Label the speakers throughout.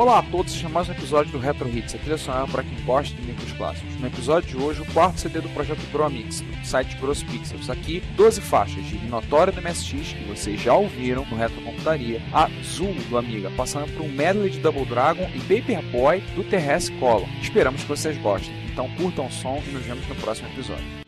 Speaker 1: Olá a todos, este é mais um episódio do Retro Hits, a trilha sonora para quem gosta de micros clássicos. No episódio de hoje, o quarto CD do projeto Bromix, do site Gross Pixels. Aqui, 12 faixas de Minotauro do MSX, que vocês já ouviram no Retro Computaria, a Zul do Amiga, passando por um medley de Double Dragon e Paperboy do TRS Color. Esperamos que vocês gostem. Então curtam o som e nos vemos no próximo episódio.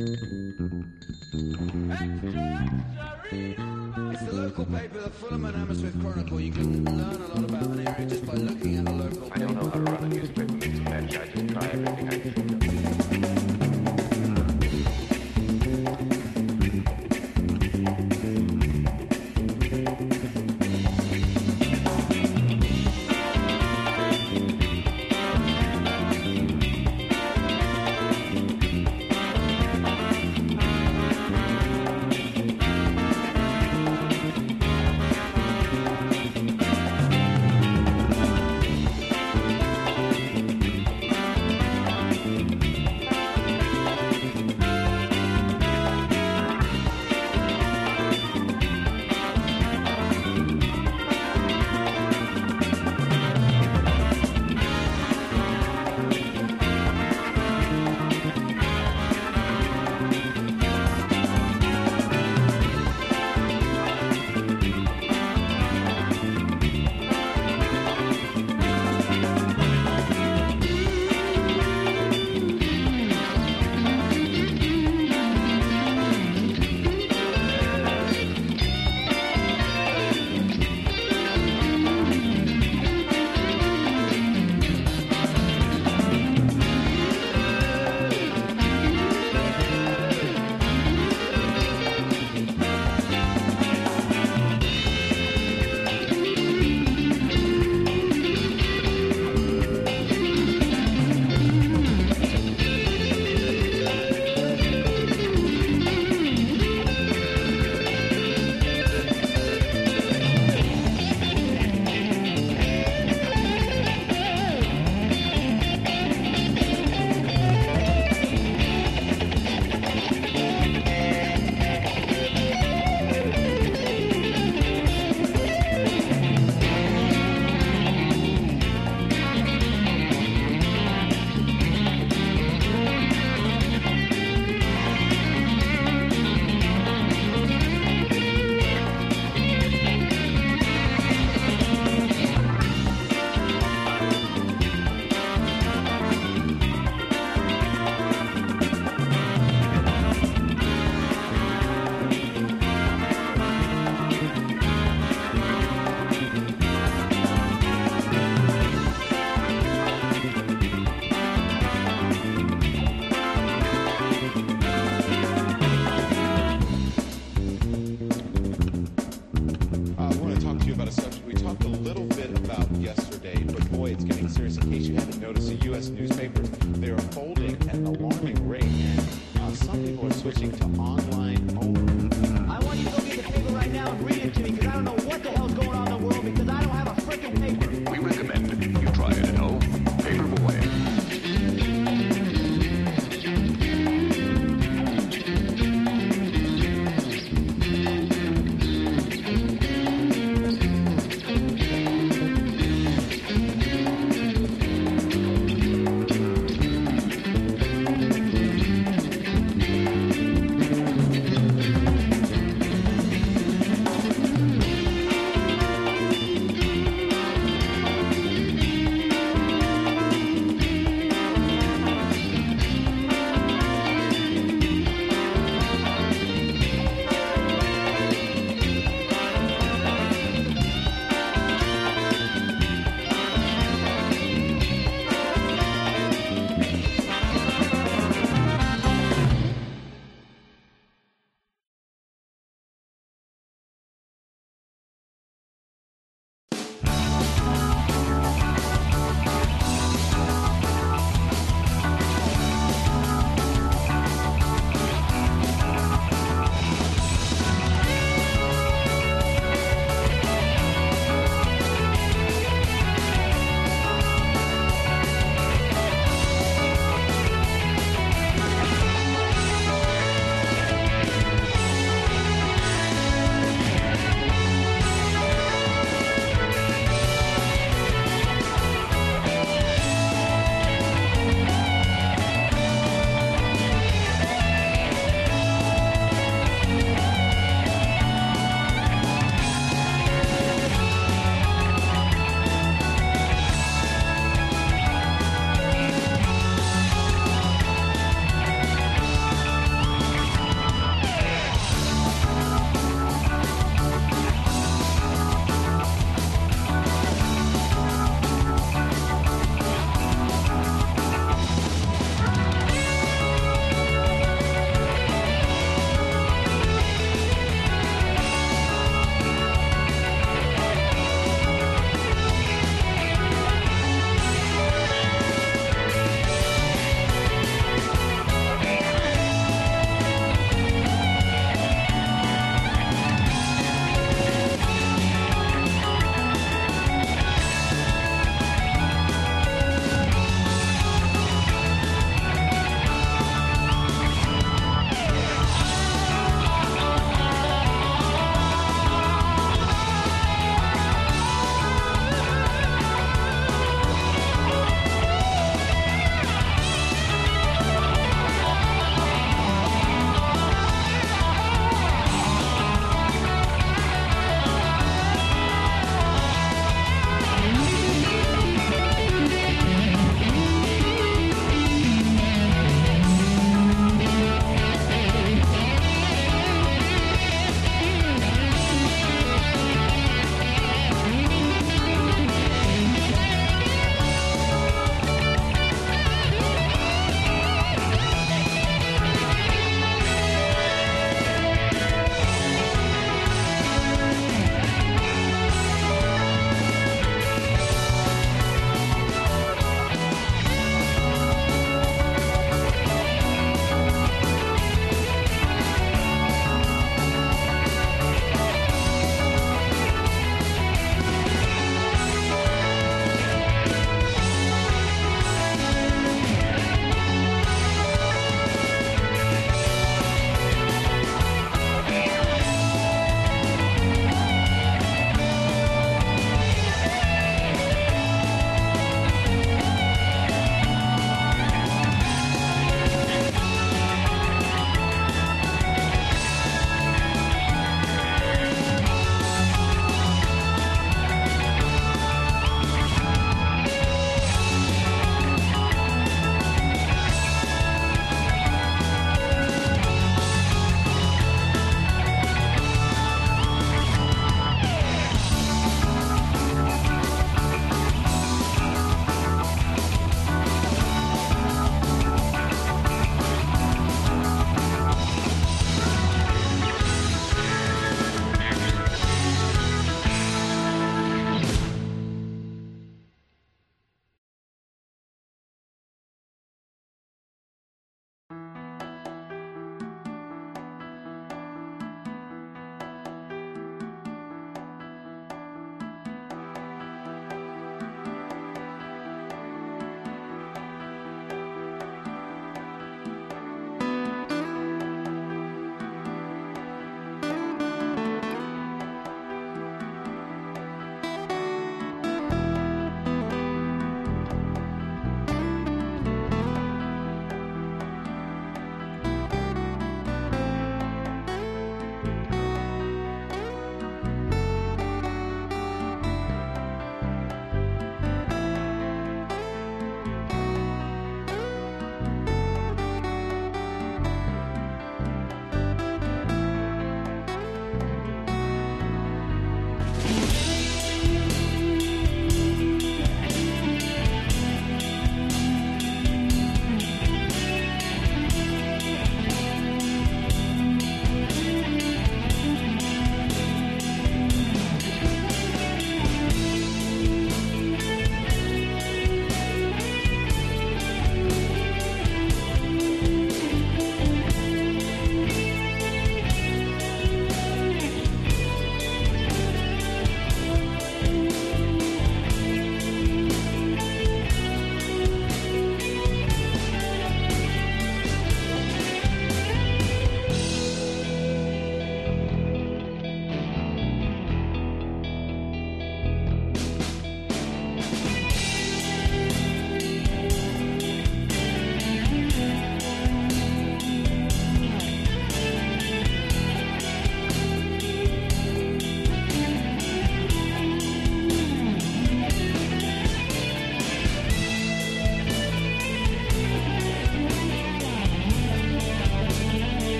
Speaker 2: It's the local paper, the Fulham and Hammersmith Chronicle. You can learn a lot about